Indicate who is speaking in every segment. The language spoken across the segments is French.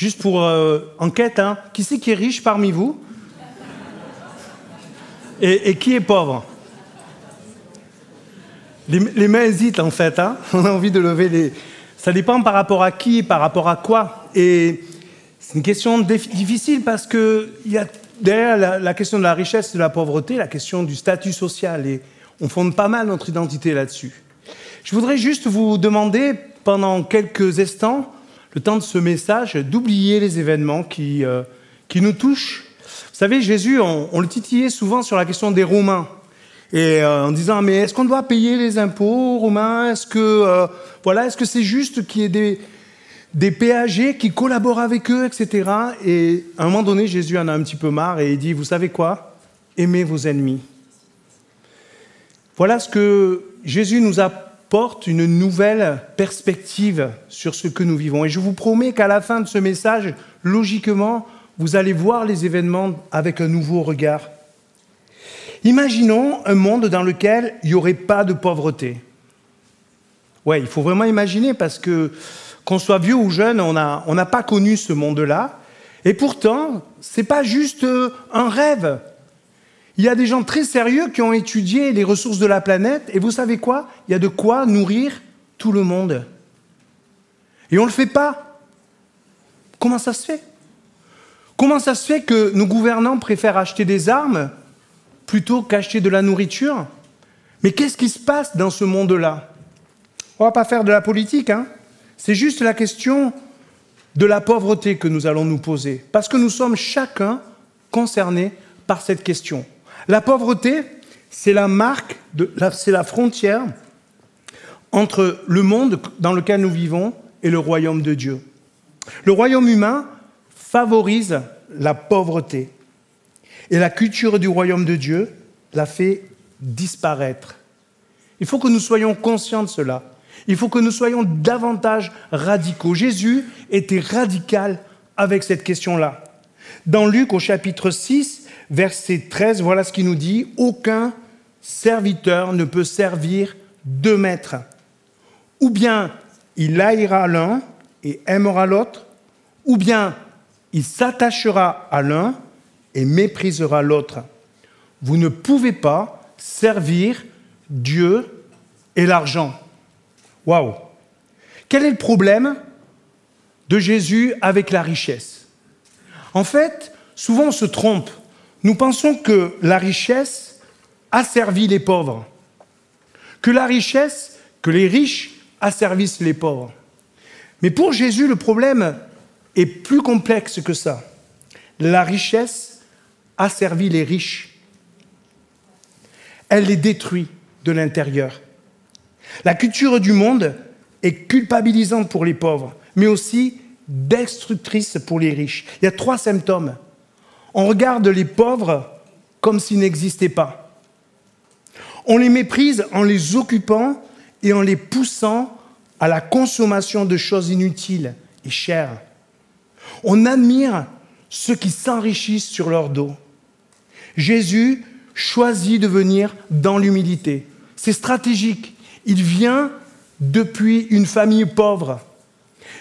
Speaker 1: Juste pour euh, enquête, hein. qui c'est qui est riche parmi vous et, qui est pauvre les, mains hésitent en fait. Hein. On a envie de lever les. Ça dépend par rapport à qui, par rapport à quoi. Et c'est une question difficile parce que il y a derrière la, la, question de la richesse et de la pauvreté, la question du statut social. Et on fonde pas mal notre identité là-dessus. Je voudrais juste vous demander, pendant quelques instants, le temps de ce message, d'oublier les événements qui, euh, qui nous touchent. Vous savez, Jésus, on, le titillait souvent sur la question des Romains. Et euh, en disant, mais est-ce qu'on doit payer les impôts romains? Est-ce que euh, voilà, est-ce que c'est juste qu'il y ait des, des péagers qui collaborent avec eux, etc. Et à un moment donné, Jésus en a un petit peu marre et il dit, vous savez quoi? Aimez vos ennemis. Voilà ce que Jésus nous apporte, une nouvelle perspective sur ce que nous vivons. Et je vous promets qu'à la fin de ce message, logiquement, vous allez voir les événements avec un nouveau regard. Imaginons un monde dans lequel il n'y aurait pas de pauvreté. Ouais, il faut vraiment imaginer parce que qu'on soit vieux ou jeune, on n'a pas connu ce monde-là. Et pourtant, ce n'est pas juste un rêve. Il y a des gens très sérieux qui ont étudié les ressources de la planète, et vous savez quoi? Il y a de quoi nourrir tout le monde. Et on ne le fait pas. Comment ça se fait? Comment ça se fait que nos gouvernants préfèrent acheter des armes plutôt qu'acheter de la nourriture? Mais qu'est-ce qui se passe dans ce monde-là? On ne va pas faire de la politique, hein c'est juste la question de la pauvreté que nous allons nous poser, parce que nous sommes chacun concernés par cette question. La pauvreté, c'est la marque, c'est la frontière entre le monde dans lequel nous vivons et le royaume de Dieu. Le royaume humain favorise la pauvreté et la culture du royaume de Dieu la fait disparaître. Il faut que nous soyons conscients de cela. Il faut que nous soyons davantage radicaux. Jésus était radical avec cette question-là. Dans Luc au chapitre 6, verset 13, voilà ce qu'il nous dit. Aucun serviteur ne peut servir deux maîtres. Ou bien il haïra l'un et aimera l'autre, ou bien il s'attachera à l'un et méprisera l'autre. Vous ne pouvez pas servir Dieu et l'argent. Waouh Quel est le problème de Jésus avec la richesse? En fait, souvent on se trompe. Nous pensons que la richesse asservit les pauvres, que la richesse, que les riches asservissent les pauvres. Mais pour Jésus, le problème est plus complexe que ça. La richesse asservit les riches. Elle les détruit de l'intérieur. La culture du monde est culpabilisante pour les pauvres, mais aussi destructrice pour les riches. Il y a trois symptômes. On regarde les pauvres comme s'ils n'existaient pas. On les méprise en les occupant et en les poussant à la consommation de choses inutiles et chères. On admire ceux qui s'enrichissent sur leur dos. Jésus choisit de venir dans l'humilité. C'est stratégique il vient depuis une famille pauvre.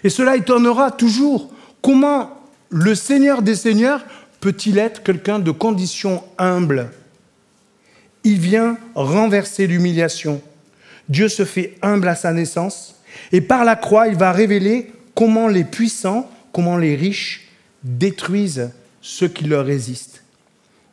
Speaker 1: Et cela étonnera toujours. Comment le Seigneur des Seigneurs peut-il être quelqu'un de condition humble? Il vient renverser l'humiliation. Dieu se fait humble à sa naissance et par la croix, il va révéler comment les puissants, comment les riches détruisent ceux qui leur résistent.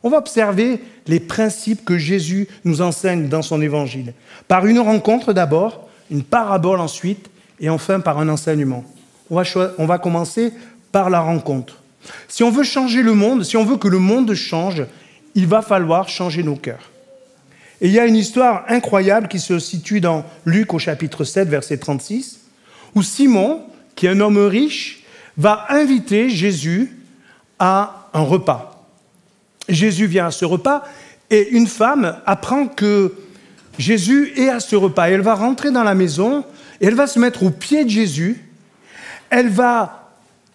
Speaker 1: On va observer les principes que Jésus nous enseigne dans son évangile. Par une rencontre d'abord, une parabole ensuite, et enfin par un enseignement. On va, commencer par la rencontre. Si on veut changer le monde, si on veut que le monde change, il va falloir changer nos cœurs. Et il y a une histoire incroyable qui se situe dans Luc au chapitre 7, verset 36, où Simon, qui est un homme riche, va inviter Jésus à un repas. Jésus vient à ce repas et une femme apprend que Jésus est à ce repas. elle va rentrer dans la maison et elle va se mettre aux pieds de Jésus. Elle va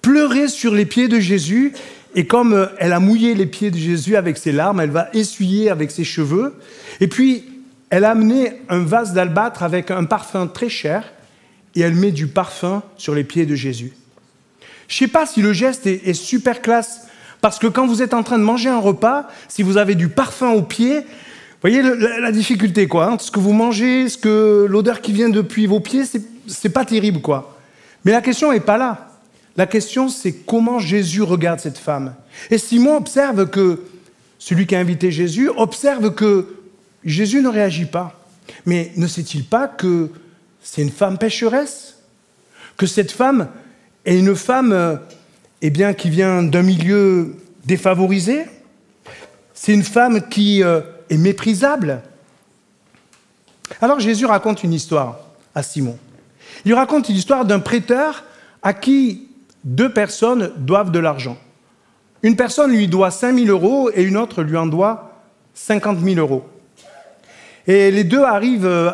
Speaker 1: pleurer sur les pieds de Jésus et comme elle a mouillé les pieds de Jésus avec ses larmes, elle va essuyer avec ses cheveux. Et puis, elle a amené un vase d'albâtre avec un parfum très cher et elle met du parfum sur les pieds de Jésus. Je ne sais pas si le geste est, super classe, parce que quand vous êtes en train de manger un repas, si vous avez du parfum aux pieds, voyez la, difficulté, quoi. Hein. ce que vous mangez, ce que l'odeur qui vient depuis vos pieds, c'est pas terrible, quoi. Mais la question n'est pas là. La question, c'est comment Jésus regarde cette femme. Et Simon observe que, celui qui a invité Jésus, observe que Jésus ne réagit pas. Mais ne sait-il pas que c'est une femme pécheresse? Que cette femme est une femme eh bien, qui vient d'un milieu défavorisé? C'est une femme qui euh, est méprisable? Alors Jésus raconte une histoire à Simon. Il raconte l'histoire d'un prêteur à qui deux personnes doivent de l'argent. Une personne lui doit 5 000 euros et une autre lui en doit 50 000 euros. Et les deux arrivent euh,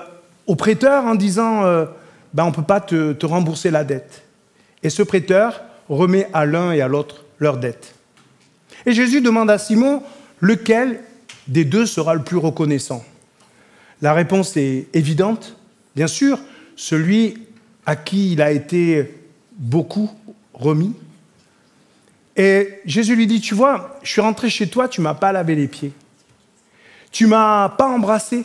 Speaker 1: au prêteur en disant euh, ben, On ne peut pas te, rembourser la dette. Et ce prêteur remet à l'un et à l'autre leur dette. Et Jésus demande à Simon Lequel des deux sera le plus reconnaissant? La réponse est évidente. Bien sûr, celui à qui il a été beaucoup remis. Et Jésus lui dit, tu vois, je suis rentré chez toi, tu m'as pas lavé les pieds. Tu m'as pas embrassé.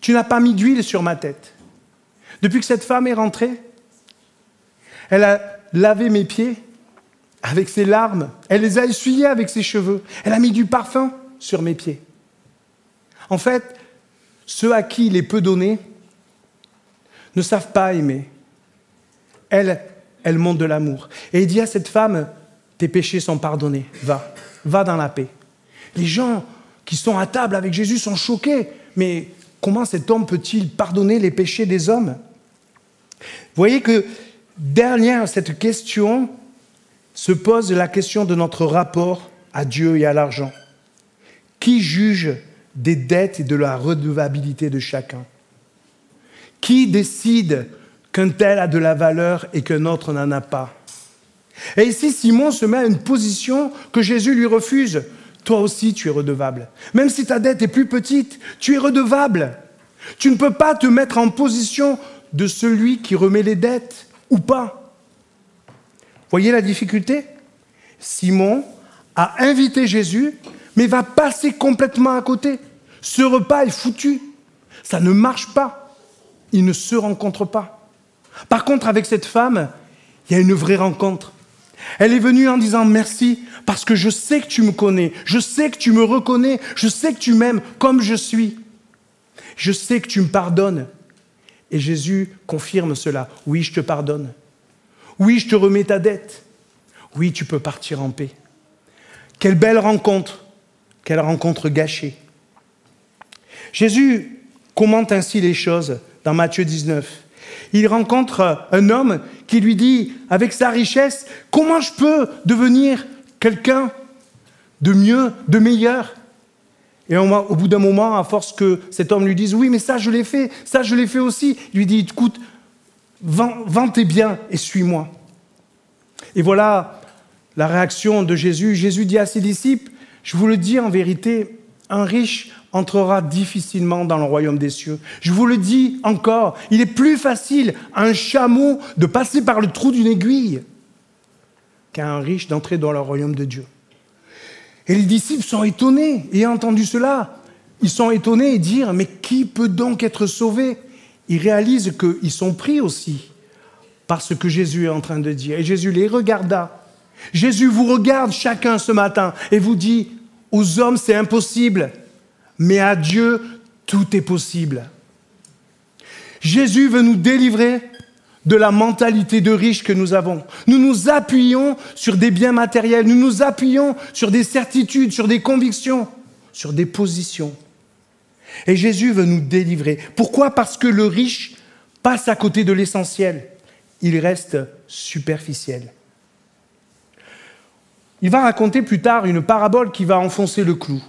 Speaker 1: Tu n'as pas mis d'huile sur ma tête. Depuis que cette femme est rentrée, elle a lavé mes pieds avec ses larmes. Elle les a essuyés avec ses cheveux. Elle a mis du parfum sur mes pieds. En fait, ceux à qui il est peu donné ne savent pas aimer. Elle, elle montre de l'amour. Et il dit à cette femme, tes péchés sont pardonnés, va, va dans la paix. Les gens qui sont à table avec Jésus sont choqués, mais comment cet homme peut-il pardonner les péchés des hommes? Vous voyez que derrière cette question se pose la question de notre rapport à Dieu et à l'argent. Qui juge des dettes et de la redevabilité de chacun? Qui décide qu'un tel a de la valeur et qu'un autre n'en a pas. Et ici, Simon se met à une position que Jésus lui refuse. Toi aussi, tu es redevable. Même si ta dette est plus petite, tu es redevable. Tu ne peux pas te mettre en position de celui qui remet les dettes ou pas. Voyez la difficulté? Simon a invité Jésus, mais va passer complètement à côté. Ce repas est foutu. Ça ne marche pas. Il ne se rencontre pas. Par contre, avec cette femme, il y a une vraie rencontre. Elle est venue en disant merci parce que je sais que tu me connais, je sais que tu me reconnais, je sais que tu m'aimes comme je suis. Je sais que tu me pardonnes. Et Jésus confirme cela. Oui, je te pardonne. Oui, je te remets ta dette. Oui, tu peux partir en paix. Quelle belle rencontre. Quelle rencontre gâchée. Jésus commente ainsi les choses dans Matthieu 19 il rencontre un homme qui lui dit, avec sa richesse, comment je peux devenir quelqu'un de mieux, de meilleur? Et au bout d'un moment, à force que cet homme lui dise, oui, mais ça je l'ai fait, ça je l'ai fait aussi, il lui dit, écoute, vends tes biens et suis-moi. Et voilà la réaction de Jésus. Jésus dit à ses disciples, je vous le dis en vérité, un riche entrera difficilement dans le royaume des cieux. Je vous le dis encore, il est plus facile à un chameau de passer par le trou d'une aiguille qu'à un riche d'entrer dans le royaume de Dieu. Et les disciples sont étonnés, ayant entendu cela, ils sont étonnés et disent, mais qui peut donc être sauvé? Ils réalisent qu'ils sont pris aussi par ce que Jésus est en train de dire. Et Jésus les regarda. Jésus vous regarde chacun ce matin et vous dit, aux hommes c'est impossible, mais à Dieu, tout est possible. Jésus veut nous délivrer de la mentalité de riche que nous avons. Nous nous appuyons sur des biens matériels, nous nous appuyons sur des certitudes, sur des convictions, sur des positions. Et Jésus veut nous délivrer. Pourquoi? Parce que le riche passe à côté de l'essentiel. Il reste superficiel. Il va raconter plus tard une parabole qui va enfoncer le clou.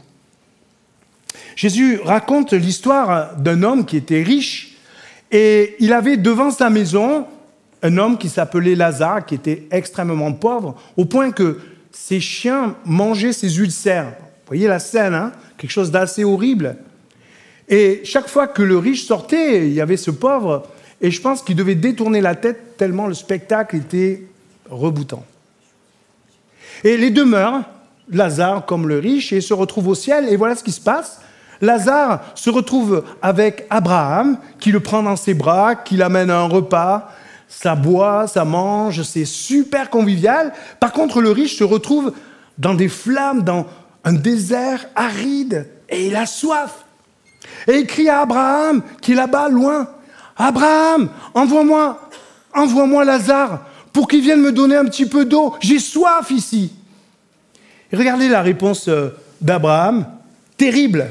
Speaker 1: Jésus raconte l'histoire d'un homme qui était riche et il avait devant sa maison un homme qui s'appelait Lazare, qui était extrêmement pauvre, au point que ses chiens mangeaient ses ulcères. Vous voyez la scène, hein? Quelque chose d'assez horrible. Et chaque fois que le riche sortait, il y avait ce pauvre, et je pense qu'il devait détourner la tête tellement le spectacle était reboutant. Et les deux meurent, Lazare comme le riche, et se retrouvent au ciel. Et voilà ce qui se passe. Lazare se retrouve avec Abraham, qui le prend dans ses bras, qui l'amène à un repas. Ça boit, ça mange, c'est super convivial. Par contre, le riche se retrouve dans des flammes, dans un désert aride, et il a soif. Et il crie à Abraham, qui est là-bas, loin. Abraham, envoie-moi, envoie-moi Lazare pour qu'il vienne me donner un petit peu d'eau. J'ai soif ici. Regardez la réponse euh, d'Abraham, terrible.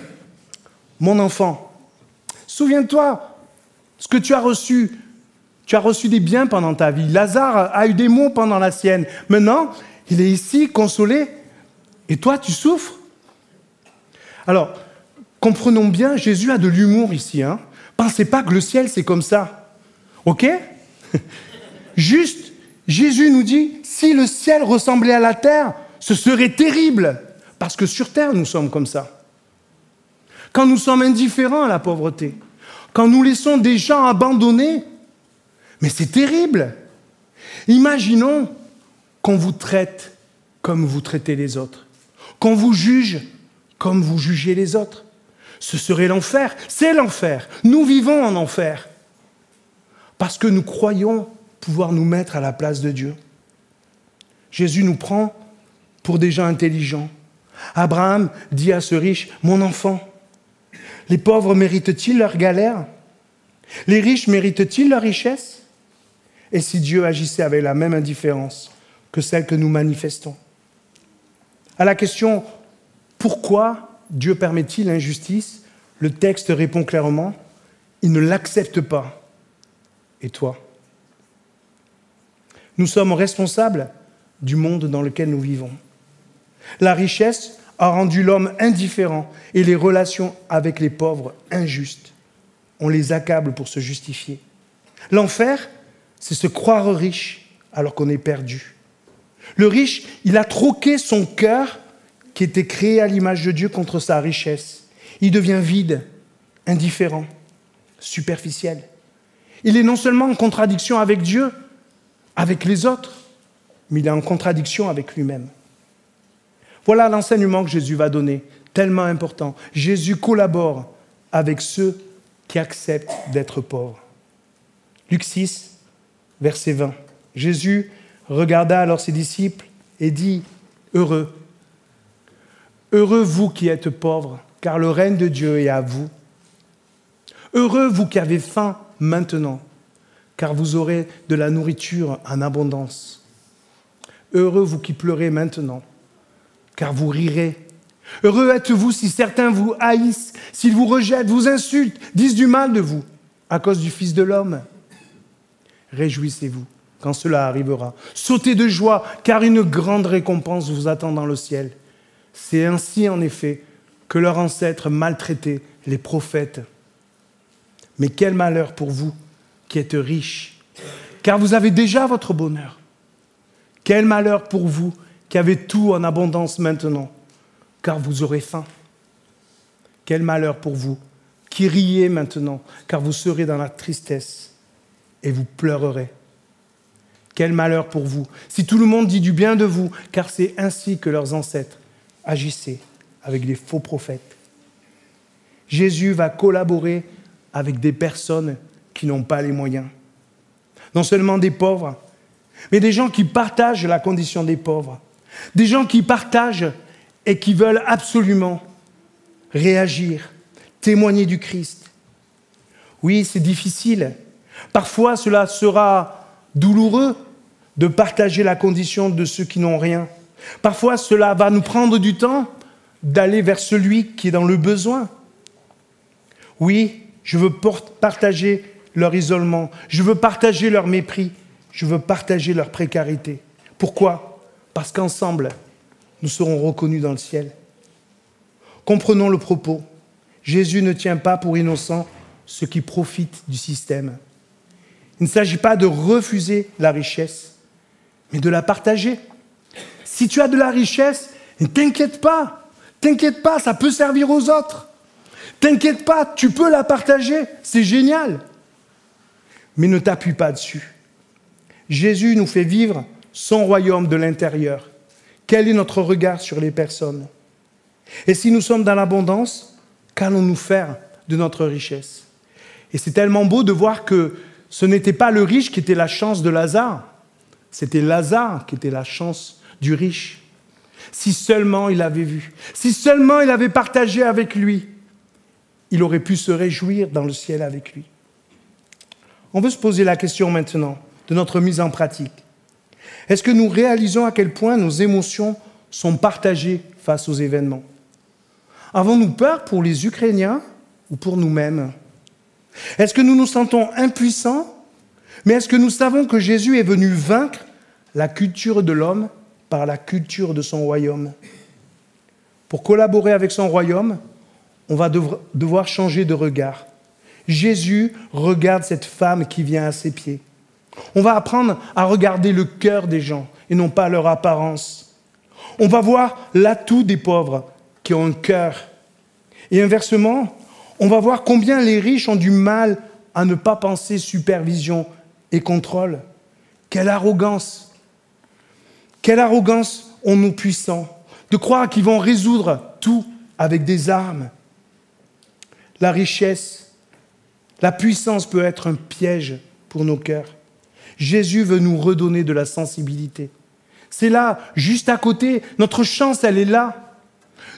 Speaker 1: Mon enfant, souviens-toi ce que tu as reçu. Tu as reçu des biens pendant ta vie. Lazare a eu des maux pendant la sienne. Maintenant, il est ici, consolé. Et toi, tu souffres Alors, comprenons bien, Jésus a de l'humour ici. Hein Pensez pas que le ciel, c'est comme ça. OK? Juste, Jésus nous dit, si le ciel ressemblait à la terre, ce serait terrible. Parce que sur terre, nous sommes comme ça. Quand nous sommes indifférents à la pauvreté, quand nous laissons des gens abandonnés, mais c'est terrible. Imaginons qu'on vous traite comme vous traitez les autres, qu'on vous juge comme vous jugez les autres. Ce serait l'enfer, c'est l'enfer. Nous vivons en enfer parce que nous croyons pouvoir nous mettre à la place de Dieu. Jésus nous prend pour des gens intelligents. Abraham dit à ce riche, mon enfant, les pauvres méritent-ils leur galère? Les riches méritent-ils leur richesse? Et si Dieu agissait avec la même indifférence que celle que nous manifestons? À la question pourquoi Dieu permet-il l'injustice? Le texte répond clairement, il ne l'accepte pas. Et toi? Nous sommes responsables du monde dans lequel nous vivons. La richesse a rendu l'homme indifférent et les relations avec les pauvres injustes. On les accable pour se justifier. L'enfer, c'est se croire riche alors qu'on est perdu. Le riche, il a troqué son cœur qui était créé à l'image de Dieu contre sa richesse. Il devient vide, indifférent, superficiel. Il est non seulement en contradiction avec Dieu, avec les autres, mais il est en contradiction avec lui-même. Voilà l'enseignement que Jésus va donner, tellement important. Jésus collabore avec ceux qui acceptent d'être pauvres. Luc 6, verset 20. Jésus regarda alors ses disciples et dit, Heureux, heureux vous qui êtes pauvres, car le règne de Dieu est à vous. Heureux vous qui avez faim maintenant, car vous aurez de la nourriture en abondance. Heureux vous qui pleurez maintenant, car vous rirez. Heureux êtes-vous si certains vous haïssent, s'ils vous rejettent, vous insultent, disent du mal de vous, à cause du Fils de l'homme. Réjouissez-vous quand cela arrivera. Sautez de joie, car une grande récompense vous attend dans le ciel. C'est ainsi, en effet, que leurs ancêtres maltraitaient les prophètes. Mais quel malheur pour vous qui êtes riches, car vous avez déjà votre bonheur. Quel malheur pour vous qui avez tout en abondance maintenant, car vous aurez faim. Quel malheur pour vous qui riez maintenant, car vous serez dans la tristesse et vous pleurerez. Quel malheur pour vous si tout le monde dit du bien de vous, car c'est ainsi que leurs ancêtres agissaient avec des faux prophètes. Jésus va collaborer avec des personnes qui n'ont pas les moyens. Non seulement des pauvres, mais des gens qui partagent la condition des pauvres, des gens qui partagent et qui veulent absolument réagir, témoigner du Christ. Oui, c'est difficile. Parfois, cela sera douloureux de partager la condition de ceux qui n'ont rien. Parfois, cela va nous prendre du temps d'aller vers celui qui est dans le besoin. Oui, je veux partager leur isolement, je veux partager leur mépris, je veux partager leur précarité. Pourquoi? Parce qu'ensemble, nous serons reconnus dans le ciel. Comprenons le propos. Jésus ne tient pas pour innocent ceux qui profitent du système. Il ne s'agit pas de refuser la richesse, mais de la partager. Si tu as de la richesse, ne t'inquiète pas, t'inquiète pas, ça peut servir aux autres. T'inquiète pas, tu peux la partager, c'est génial. Mais ne t'appuie pas dessus. Jésus nous fait vivre son royaume de l'intérieur, Quel est notre regard sur les personnes? Et si nous sommes dans l'abondance, qu'allons-nous faire de notre richesse? Et c'est tellement beau de voir que ce n'était pas le riche qui était la chance de Lazare, c'était Lazare qui était la chance du riche. Si seulement il avait vu, si seulement il avait partagé avec lui, il aurait pu se réjouir dans le ciel avec lui. On veut se poser la question maintenant de notre mise en pratique. Est-ce que nous réalisons à quel point nos émotions sont partagées face aux événements? Avons-nous peur pour les Ukrainiens ou pour nous-mêmes? Est-ce que nous nous sentons impuissants? Mais est-ce que nous savons que Jésus est venu vaincre la culture de l'homme par la culture de son royaume? Pour collaborer avec son royaume, on va devoir changer de regard. Jésus regarde cette femme qui vient à ses pieds. On va apprendre à regarder le cœur des gens et non pas leur apparence. On va voir l'atout des pauvres qui ont un cœur. Et inversement, on va voir combien les riches ont du mal à ne pas penser supervision et contrôle. Quelle arrogance Quelle arrogance ont nos puissants de croire qu'ils vont résoudre tout avec des armes. La richesse, la puissance peut être un piège pour nos cœurs. Jésus veut nous redonner de la sensibilité. C'est là, juste à côté, notre chance, elle est là.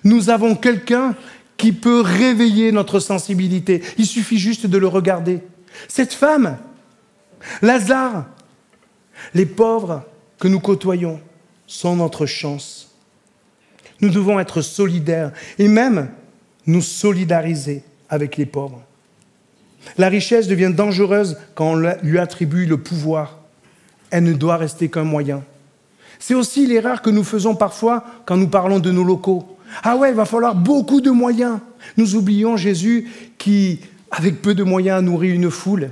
Speaker 1: Nous avons quelqu'un qui peut réveiller notre sensibilité. Il suffit juste de le regarder. Cette femme, Lazare, les pauvres que nous côtoyons sont notre chance. Nous devons être solidaires et même nous solidariser avec les pauvres. La richesse devient dangereuse quand on lui attribue le pouvoir. Elle ne doit rester qu'un moyen. C'est aussi l'erreur que nous faisons parfois quand nous parlons de nos locaux. Ah ouais, il va falloir beaucoup de moyens. Nous oublions Jésus qui, avec peu de moyens, a nourri une foule,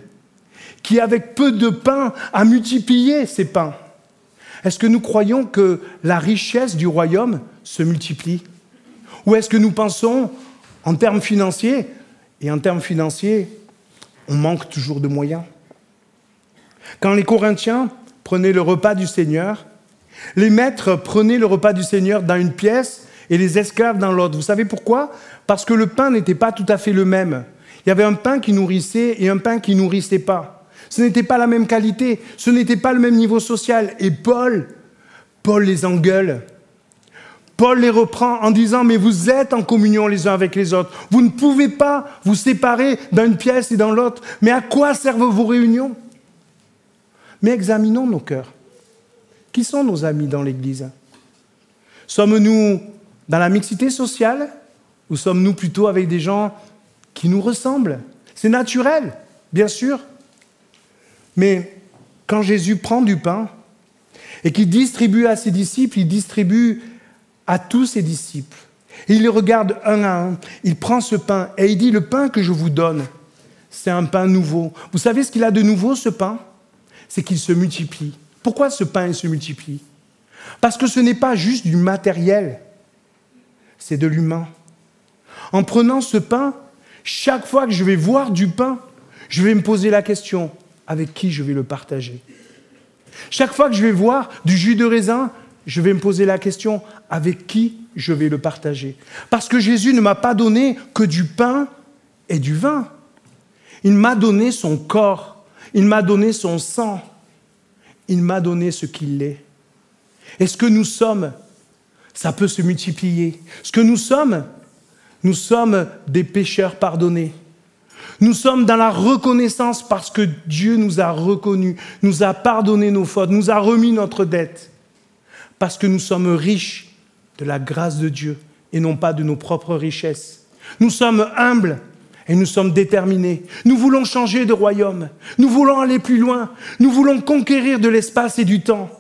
Speaker 1: qui, avec peu de pain, a multiplié ses pains. Est-ce que nous croyons que la richesse du royaume se multiplie? Ou est-ce que nous pensons en termes financiers Et en termes financiers, on manque toujours de moyens. Quand les Corinthiens prenaient le repas du Seigneur, les maîtres prenaient le repas du Seigneur dans une pièce et les esclaves dans l'autre. Vous savez pourquoi? Parce que le pain n'était pas tout à fait le même. Il y avait un pain qui nourrissait et un pain qui nourrissait pas. Ce n'était pas la même qualité, ce n'était pas le même niveau social. Et Paul, Paul les engueule. Paul les reprend en disant, mais vous êtes en communion les uns avec les autres. Vous ne pouvez pas vous séparer d'une pièce et dans l'autre. Mais à quoi servent vos réunions? Mais examinons nos cœurs. Qui sont nos amis dans l'Église? Sommes-nous dans la mixité sociale ou sommes-nous plutôt avec des gens qui nous ressemblent? C'est naturel, bien sûr. Mais quand Jésus prend du pain et qu'il distribue à ses disciples, il distribue à tous ses disciples. Il les regarde un à un, il prend ce pain et il dit, le pain que je vous donne, c'est un pain nouveau. Vous savez ce qu'il a de nouveau, ce pain? C'est qu'il se multiplie. Pourquoi ce pain se multiplie? Parce que ce n'est pas juste du matériel, c'est de l'humain. En prenant ce pain, chaque fois que je vais voir du pain, je vais me poser la question, avec qui je vais le partager? Chaque fois que je vais voir du jus de raisin, je vais me poser la question avec qui je vais le partager? Parce que Jésus ne m'a pas donné que du pain et du vin. Il m'a donné son corps, il m'a donné son sang, il m'a donné ce qu'il est. Et ce que nous sommes, ça peut se multiplier? Ce que nous sommes, nous sommes des pécheurs pardonnés? Nous sommes dans la reconnaissance parce que Dieu nous a reconnus, nous a pardonné nos fautes, nous a remis notre dette parce que nous sommes riches de la grâce de Dieu et non pas de nos propres richesses. Nous sommes humbles et nous sommes déterminés. Nous voulons changer de royaume. Nous voulons aller plus loin. Nous voulons conquérir de l'espace et du temps.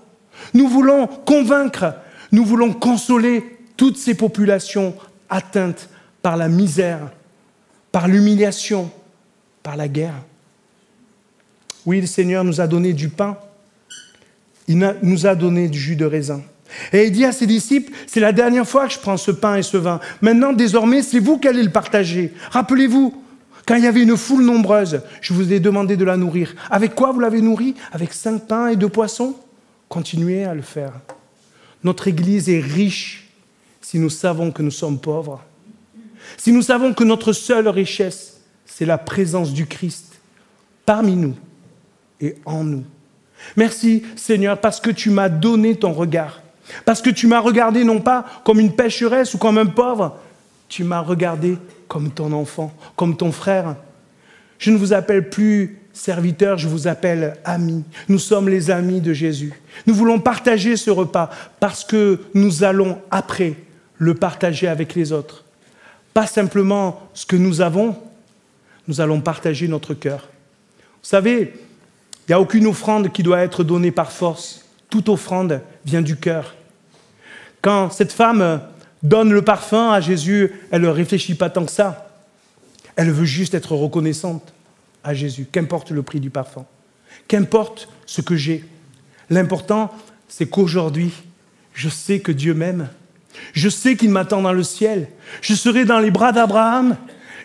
Speaker 1: Nous voulons convaincre. Nous voulons consoler toutes ces populations atteintes par la misère, par l'humiliation, par la guerre. Oui, le Seigneur nous a donné du pain il nous a donné du jus de raisin. Et il dit à ses disciples, c'est la dernière fois que je prends ce pain et ce vin. Maintenant, désormais, c'est vous qui allez le partager. Rappelez-vous, quand il y avait une foule nombreuse, je vous ai demandé de la nourrir. Avec quoi vous l'avez nourri Avec cinq pains et deux poissons? Continuez à le faire. notre Église est riche si nous savons que nous sommes pauvres. Si nous savons que notre seule richesse, c'est la présence du Christ parmi nous et en nous. Merci Seigneur parce que tu m'as donné ton regard. Parce que tu m'as regardé non pas comme une pécheresse ou comme un pauvre, tu m'as regardé comme ton enfant, comme ton frère. Je ne vous appelle plus serviteur, je vous appelle ami. Nous sommes les amis de Jésus. Nous voulons partager ce repas parce que nous allons après le partager avec les autres. Pas simplement ce que nous avons, nous allons partager notre cœur. Vous savez, il n'y a aucune offrande qui doit être donnée par force. Toute offrande vient du cœur. Quand cette femme donne le parfum à Jésus, elle ne réfléchit pas tant que ça. Elle veut juste être reconnaissante à Jésus, qu'importe le prix du parfum, qu'importe ce que j'ai. L'important, c'est qu'aujourd'hui, je sais que Dieu m'aime. Je sais qu'il m'attend dans le ciel. Je serai dans les bras d'Abraham.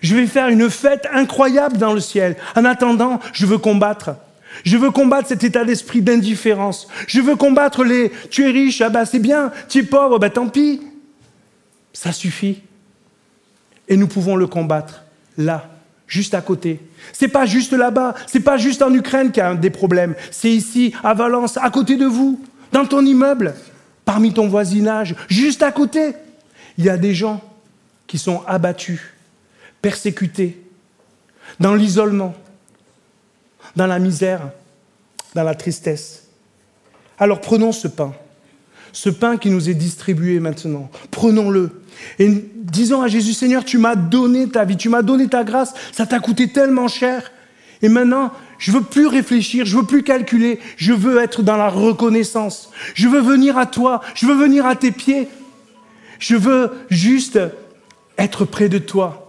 Speaker 1: Je vais faire une fête incroyable dans le ciel. En attendant, je veux combattre. Je veux combattre cet état d'esprit d'indifférence. Je veux combattre les tu es riche, ah bah c'est bien, tu es pauvre, bah tant pis. Ça suffit. Et nous pouvons le combattre là, juste à côté. C'est pas juste là-bas, c'est pas juste en Ukraine qu'il y a des problèmes. C'est ici, à Valence, à côté de vous, dans ton immeuble, parmi ton voisinage, juste à côté. Il y a des gens qui sont abattus, persécutés, dans l'isolement, dans la misère, dans la tristesse. Alors prenons ce pain, ce pain qui nous est distribué maintenant, prenons-le et disons à Jésus, Seigneur, tu m'as donné ta vie, tu m'as donné ta grâce, ça t'a coûté tellement cher. Et maintenant, je veux plus réfléchir, je veux plus calculer, je veux être dans la reconnaissance. Je veux venir à toi, je veux venir à tes pieds. Je veux juste être près de toi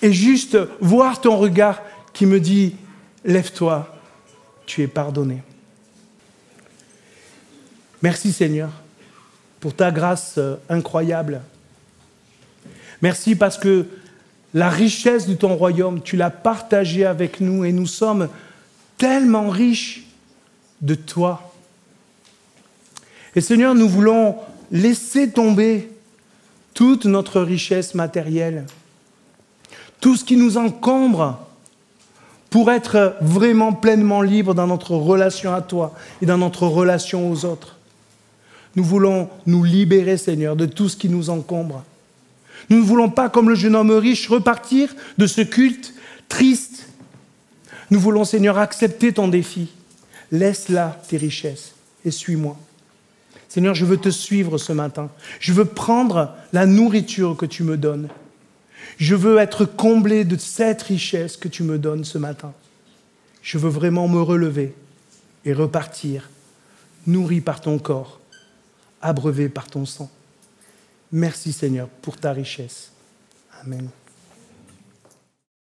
Speaker 1: et juste voir ton regard qui me dit, lève-toi, tu es pardonné. Merci Seigneur pour ta grâce euh, incroyable. Merci parce que la richesse de ton royaume, tu l'as partagée avec nous et nous sommes tellement riches de toi. Et Seigneur, nous voulons laisser tomber toute notre richesse matérielle, tout ce qui nous encombre pour être vraiment pleinement libre dans notre relation à toi et dans notre relation aux autres. Nous voulons nous libérer, Seigneur, de tout ce qui nous encombre. Nous ne voulons pas, comme le jeune homme riche, repartir de ce culte triste. Nous voulons, Seigneur, accepter ton défi. Laisse là tes richesses et suis-moi. Seigneur, je veux te suivre ce matin. Je veux prendre la nourriture que tu me donnes. Je veux être comblé de cette richesse que tu me donnes ce matin. Je veux vraiment me relever et repartir, nourri par ton corps, abreuvé par ton sang. Merci Seigneur pour ta richesse. Amen.